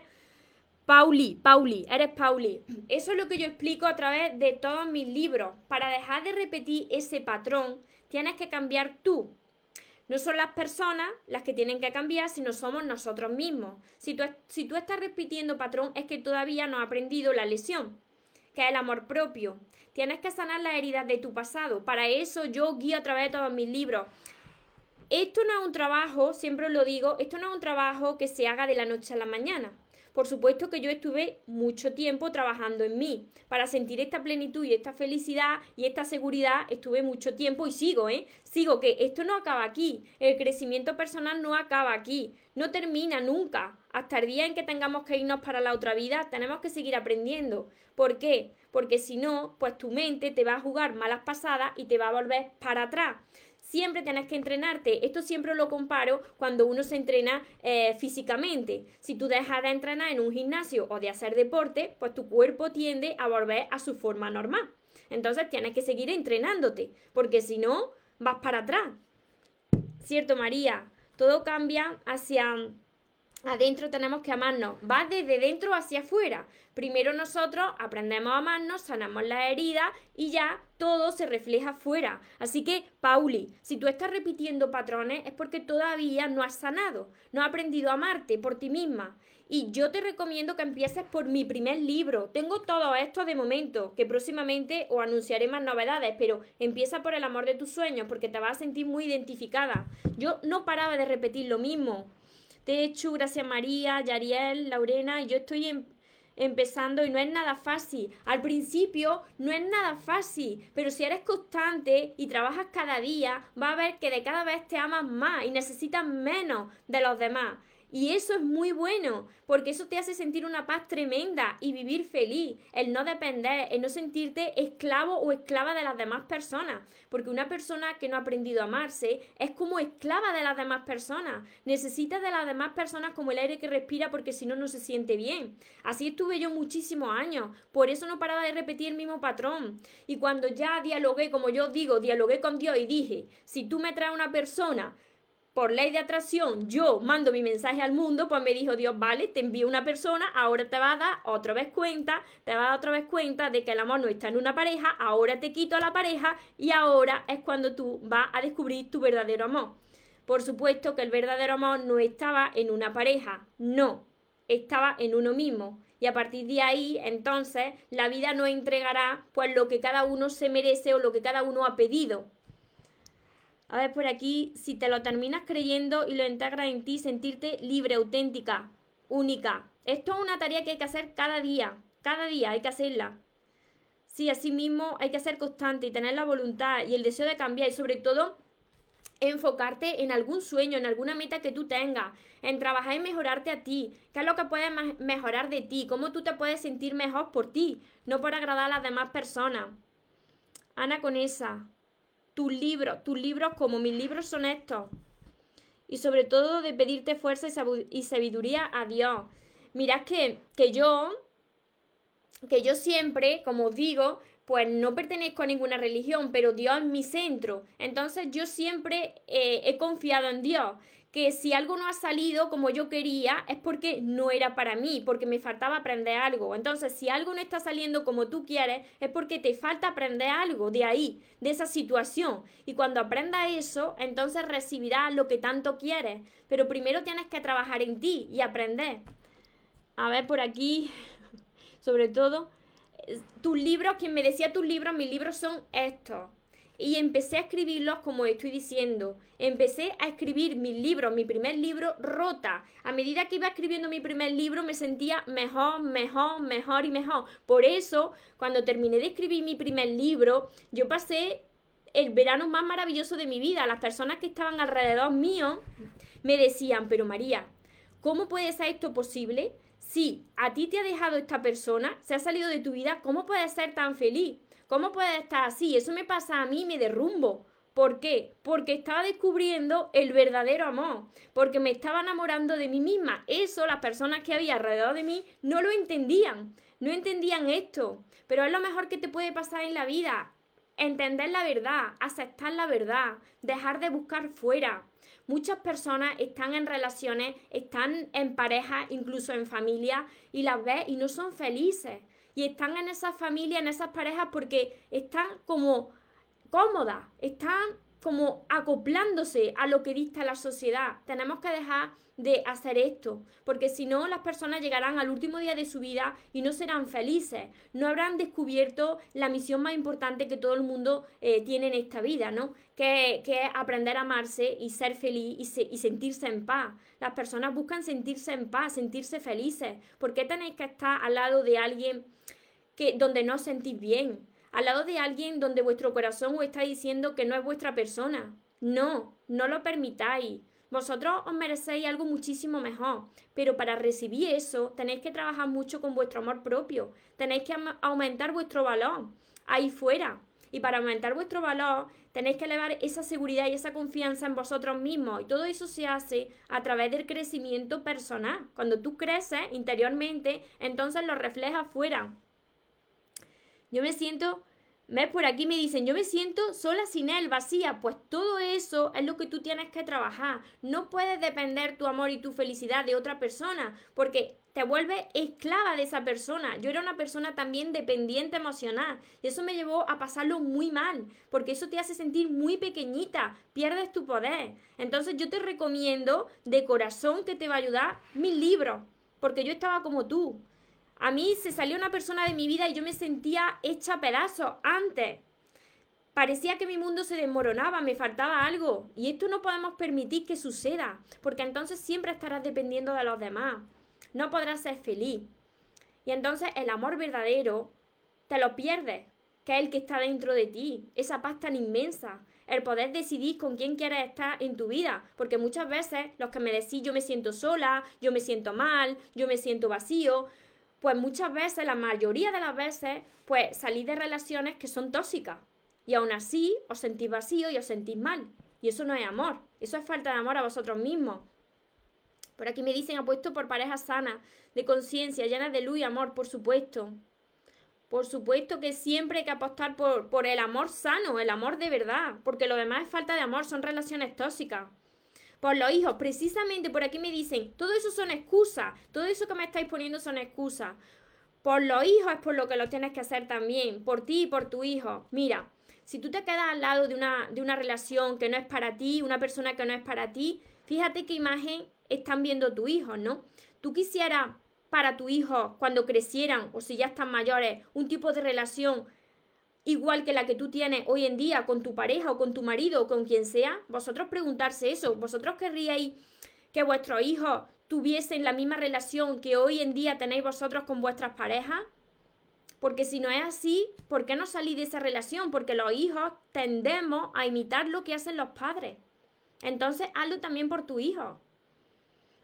Pauli, Pauli, eres Pauli. Eso es lo que yo explico a través de todos mis libros. Para dejar de repetir ese patrón, tienes que cambiar tú. No son las personas las que tienen que cambiar, sino somos nosotros mismos. Si tú, si tú estás repitiendo patrón, es que todavía no has aprendido la lesión, que es el amor propio. Tienes que sanar las heridas de tu pasado. Para eso yo guío a través de todos mis libros. Esto no es un trabajo, siempre os lo digo, esto no es un trabajo que se haga de la noche a la mañana. Por supuesto que yo estuve mucho tiempo trabajando en mí. Para sentir esta plenitud y esta felicidad y esta seguridad estuve mucho tiempo y sigo, ¿eh? Sigo que esto no acaba aquí. El crecimiento personal no acaba aquí. No termina nunca. Hasta el día en que tengamos que irnos para la otra vida, tenemos que seguir aprendiendo. ¿Por qué? Porque si no, pues tu mente te va a jugar malas pasadas y te va a volver para atrás siempre tienes que entrenarte. Esto siempre lo comparo cuando uno se entrena eh, físicamente. Si tú dejas de entrenar en un gimnasio o de hacer deporte, pues tu cuerpo tiende a volver a su forma normal. Entonces tienes que seguir entrenándote, porque si no, vas para atrás. ¿Cierto, María? Todo cambia hacia adentro tenemos que amarnos. Va desde dentro hacia afuera. Primero nosotros aprendemos a amarnos, sanamos la herida y ya todo se refleja afuera. Así que, Pauli, si tú estás repitiendo patrones es porque todavía no has sanado, no has aprendido a amarte por ti misma. Y yo te recomiendo que empieces por mi primer libro. Tengo todo esto de momento, que próximamente os anunciaré más novedades, pero empieza por el amor de tus sueños porque te vas a sentir muy identificada. Yo no paraba de repetir lo mismo. Hecho, gracias María, Yariel, Laurena, yo estoy en, empezando y no es nada fácil. Al principio no es nada fácil, pero si eres constante y trabajas cada día, va a ver que de cada vez te amas más y necesitas menos de los demás. Y eso es muy bueno, porque eso te hace sentir una paz tremenda y vivir feliz, el no depender, el no sentirte esclavo o esclava de las demás personas, porque una persona que no ha aprendido a amarse es como esclava de las demás personas, necesita de las demás personas como el aire que respira porque si no, no se siente bien. Así estuve yo muchísimos años, por eso no paraba de repetir el mismo patrón. Y cuando ya dialogué, como yo digo, dialogué con Dios y dije, si tú me traes una persona, por ley de atracción yo mando mi mensaje al mundo, pues me dijo Dios, vale, te envío una persona, ahora te va a dar otra vez cuenta, te va a dar otra vez cuenta de que el amor no está en una pareja, ahora te quito a la pareja y ahora es cuando tú vas a descubrir tu verdadero amor. Por supuesto que el verdadero amor no estaba en una pareja, no, estaba en uno mismo. Y a partir de ahí, entonces, la vida nos entregará pues lo que cada uno se merece o lo que cada uno ha pedido. A ver por aquí, si te lo terminas creyendo y lo integras en ti, sentirte libre, auténtica, única. Esto es una tarea que hay que hacer cada día, cada día hay que hacerla. Sí, así mismo hay que ser constante y tener la voluntad y el deseo de cambiar y sobre todo enfocarte en algún sueño, en alguna meta que tú tengas, en trabajar y mejorarte a ti, qué es lo que puedes mejorar de ti, cómo tú te puedes sentir mejor por ti, no por agradar a las demás personas. Ana Conesa, tus libros, tus libros como mis libros son estos. Y sobre todo de pedirte fuerza y sabiduría a Dios. Mirad que, que yo, que yo siempre, como os digo, pues no pertenezco a ninguna religión, pero Dios es mi centro. Entonces yo siempre eh, he confiado en Dios que si algo no ha salido como yo quería es porque no era para mí, porque me faltaba aprender algo. Entonces, si algo no está saliendo como tú quieres, es porque te falta aprender algo de ahí, de esa situación. Y cuando aprendas eso, entonces recibirás lo que tanto quieres. Pero primero tienes que trabajar en ti y aprender. A ver, por aquí, sobre todo, tus libros, quien me decía tus libros, mis libros son estos y empecé a escribirlos como estoy diciendo. Empecé a escribir mis libros, mi primer libro, rota. A medida que iba escribiendo mi primer libro me sentía mejor, mejor, mejor y mejor. Por eso, cuando terminé de escribir mi primer libro, yo pasé el verano más maravilloso de mi vida. Las personas que estaban alrededor mío me decían, pero María, ¿cómo puede ser esto posible? Si a ti te ha dejado esta persona, se ha salido de tu vida, ¿cómo puedes ser tan feliz? ¿Cómo puede estar así? Eso me pasa a mí, me derrumbo. ¿Por qué? Porque estaba descubriendo el verdadero amor, porque me estaba enamorando de mí misma. Eso las personas que había alrededor de mí no lo entendían. no entendían esto, pero es lo mejor que te puede pasar en la vida. Entender la verdad, aceptar la verdad, dejar de buscar fuera. Muchas personas están en relaciones, están en pareja, incluso en familia, y las ves y no son felices. Y están en esas familias, en esas parejas, porque están como cómodas, están como acoplándose a lo que dicta la sociedad. Tenemos que dejar de hacer esto, porque si no las personas llegarán al último día de su vida y no serán felices, no habrán descubierto la misión más importante que todo el mundo eh, tiene en esta vida, ¿no? Que, que, es aprender a amarse y ser feliz y, sentirse en paz. Las personas buscan sentirse en paz, sentirse felices. ¿Por qué tenéis que estar al lado de alguien que, donde no os sentís bien? Al lado de alguien donde vuestro corazón os está diciendo que no es vuestra persona. No, no lo permitáis. Vosotros os merecéis algo muchísimo mejor, pero para recibir eso tenéis que trabajar mucho con vuestro amor propio, tenéis que aumentar vuestro valor ahí fuera. Y para aumentar vuestro valor tenéis que elevar esa seguridad y esa confianza en vosotros mismos. Y todo eso se hace a través del crecimiento personal. Cuando tú creces interiormente, entonces lo reflejas fuera. Yo me siento ¿Ves? Por aquí me dicen, yo me siento sola sin él, vacía. Pues todo eso es lo que tú tienes que trabajar. No puedes depender tu amor y tu felicidad de otra persona, porque te vuelves esclava de esa persona. Yo era una persona también dependiente emocional y eso me llevó a pasarlo muy mal, porque eso te hace sentir muy pequeñita, pierdes tu poder. Entonces yo te recomiendo de corazón que te va a ayudar mi libro, porque yo estaba como tú. A mí se salió una persona de mi vida y yo me sentía hecha pedazos antes. Parecía que mi mundo se desmoronaba, me faltaba algo. Y esto no podemos permitir que suceda, porque entonces siempre estarás dependiendo de los demás. No podrás ser feliz. Y entonces el amor verdadero te lo pierdes, que es el que está dentro de ti. Esa paz tan inmensa. El poder decidir con quién quieres estar en tu vida. Porque muchas veces los que me decís yo me siento sola, yo me siento mal, yo me siento vacío, pues muchas veces, la mayoría de las veces, pues salís de relaciones que son tóxicas. Y aún así os sentís vacío y os sentís mal. Y eso no es amor, eso es falta de amor a vosotros mismos. Por aquí me dicen apuesto por parejas sanas, de conciencia, llenas de luz y amor, por supuesto. Por supuesto que siempre hay que apostar por, por el amor sano, el amor de verdad, porque lo demás es falta de amor, son relaciones tóxicas por los hijos. Precisamente por aquí me dicen, todo eso son excusas, todo eso que me estáis poniendo son excusas. Por los hijos es por lo que lo tienes que hacer también, por ti y por tu hijo. Mira, si tú te quedas al lado de una, de una relación que no es para ti, una persona que no es para ti, fíjate qué imagen están viendo tu hijo, ¿no? Tú quisieras para tu hijo cuando crecieran o si ya están mayores un tipo de relación igual que la que tú tienes hoy en día con tu pareja o con tu marido o con quien sea, vosotros preguntarse eso, vosotros querríais que vuestros hijos tuviesen la misma relación que hoy en día tenéis vosotros con vuestras parejas. Porque si no es así, ¿por qué no salís de esa relación? Porque los hijos tendemos a imitar lo que hacen los padres. Entonces, hazlo también por tu hijo.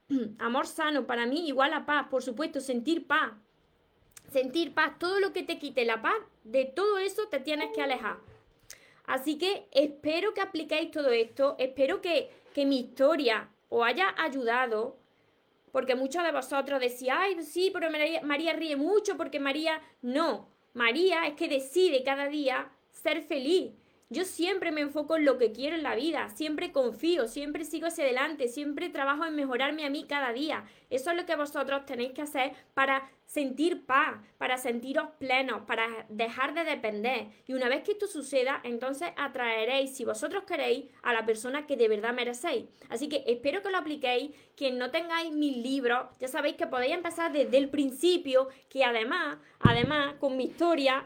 Amor sano, para mí igual a paz, por supuesto, sentir paz sentir paz, todo lo que te quite la paz, de todo eso te tienes que alejar. Así que espero que apliquéis todo esto, espero que, que mi historia os haya ayudado, porque muchos de vosotros decís, ay, sí, pero María, María ríe mucho porque María no, María es que decide cada día ser feliz. Yo siempre me enfoco en lo que quiero en la vida, siempre confío, siempre sigo hacia adelante, siempre trabajo en mejorarme a mí cada día. Eso es lo que vosotros tenéis que hacer para sentir paz, para sentiros plenos, para dejar de depender. Y una vez que esto suceda, entonces atraeréis, si vosotros queréis, a la persona que de verdad merecéis. Así que espero que lo apliquéis. Quien no tengáis mis libros, ya sabéis que podéis empezar desde el principio, que además, además, con mi historia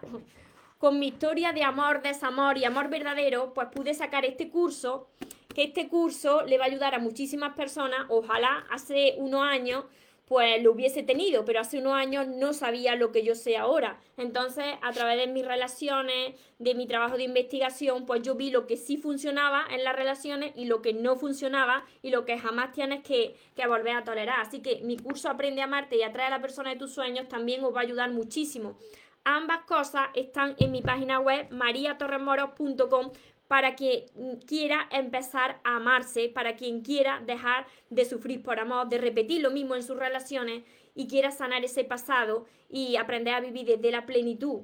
con mi historia de amor, desamor y amor verdadero, pues pude sacar este curso, que este curso le va a ayudar a muchísimas personas, ojalá hace unos años pues lo hubiese tenido, pero hace unos años no sabía lo que yo sé ahora. Entonces, a través de mis relaciones, de mi trabajo de investigación, pues yo vi lo que sí funcionaba en las relaciones y lo que no funcionaba y lo que jamás tienes que, que volver a tolerar. Así que mi curso Aprende a amarte y atrae a la persona de tus sueños también os va a ayudar muchísimo Ambas cosas están en mi página web mariatorremoros.com para quien quiera empezar a amarse, para quien quiera dejar de sufrir por amor, de repetir lo mismo en sus relaciones y quiera sanar ese pasado y aprender a vivir desde la plenitud.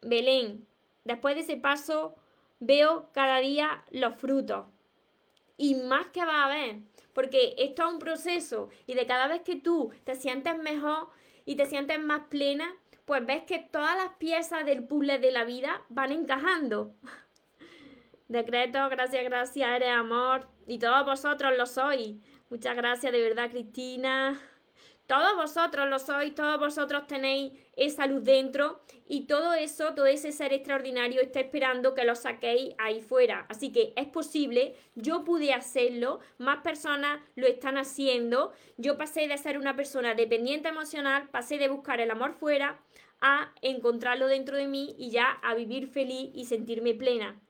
Belén, después de ese paso veo cada día los frutos y más que va a haber, porque esto es un proceso y de cada vez que tú te sientes mejor y te sientes más plena, pues ves que todas las piezas del puzzle de la vida van encajando. Decreto, gracias, gracias, eres amor. Y todos vosotros lo sois. Muchas gracias, de verdad, Cristina. Todos vosotros lo sois, todos vosotros tenéis esa luz dentro y todo eso, todo ese ser extraordinario está esperando que lo saquéis ahí fuera. Así que es posible, yo pude hacerlo, más personas lo están haciendo. Yo pasé de ser una persona dependiente emocional, pasé de buscar el amor fuera a encontrarlo dentro de mí y ya a vivir feliz y sentirme plena.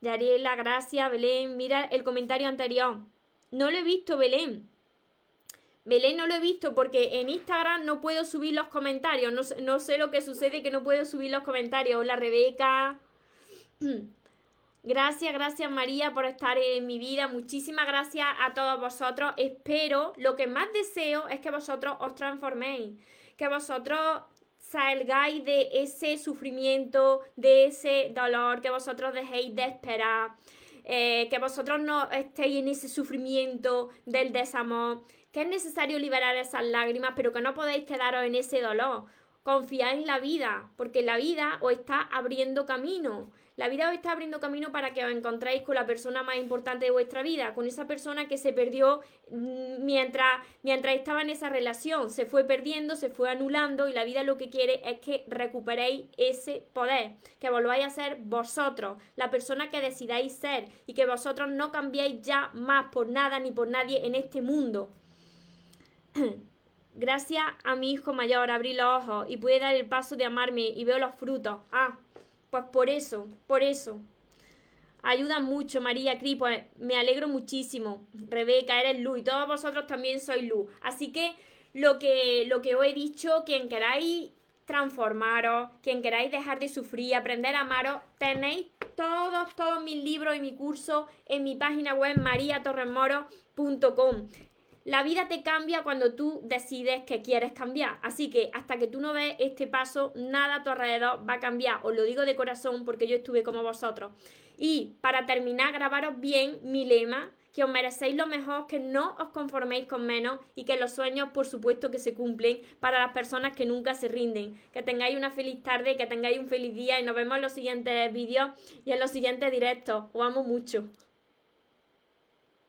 Yariela, gracias, Belén. Mira el comentario anterior. No lo he visto, Belén. Belén no lo he visto porque en Instagram no puedo subir los comentarios. No, sé lo que sucede que no puedo subir los comentarios. Hola, Rebeca. Gracias, gracias María por estar en mi vida. Muchísimas gracias a todos vosotros. Espero, lo que más deseo es que vosotros os transforméis. Que vosotros salgáis de ese sufrimiento, de ese dolor, que vosotros dejéis de esperar, eh, que vosotros no estéis en ese sufrimiento del desamor, que es necesario liberar esas lágrimas, pero que no podéis quedaros en ese dolor. Confiad en la vida, porque la vida os está abriendo camino. La vida os está abriendo camino para que os encontréis con la persona más importante de vuestra vida, con esa persona que se perdió mm, mientras, mientras estaba en esa relación. Se fue perdiendo, se fue anulando y la vida lo que quiere es que recuperéis ese poder, que volváis a ser vosotros, la persona que decidáis ser y que vosotros no cambiéis ya más por nada ni por nadie en este mundo. Gracias a mi hijo mayor abrí los ojos y pude dar el paso de amarme y veo los frutos. Ah, pues por eso, por eso. Ayuda mucho, María Cri, pues me alegro muchísimo. Rebeca, eres luz y todos vosotros también sois luz. Así que lo que, lo que os he dicho, quien queráis transformaros, quien queráis dejar de sufrir, aprender a amaros, tenéis todos, todos mis libros y mi curso en mi página web mariatorremoro.com. La vida te cambia cuando tú decides que quieres cambiar. Así que hasta que tú no ves este paso, nada a tu alrededor va a cambiar. Os lo digo de corazón porque yo estuve como vosotros. Y para terminar, grabaros bien mi lema, que os merecéis lo mejor, que no os conforméis con menos y que los sueños, por supuesto, que se cumplen para las personas que nunca se rinden. Que tengáis una feliz tarde, que tengáis un feliz día y nos vemos en los siguientes vídeos y en los siguientes directos. Os amo mucho.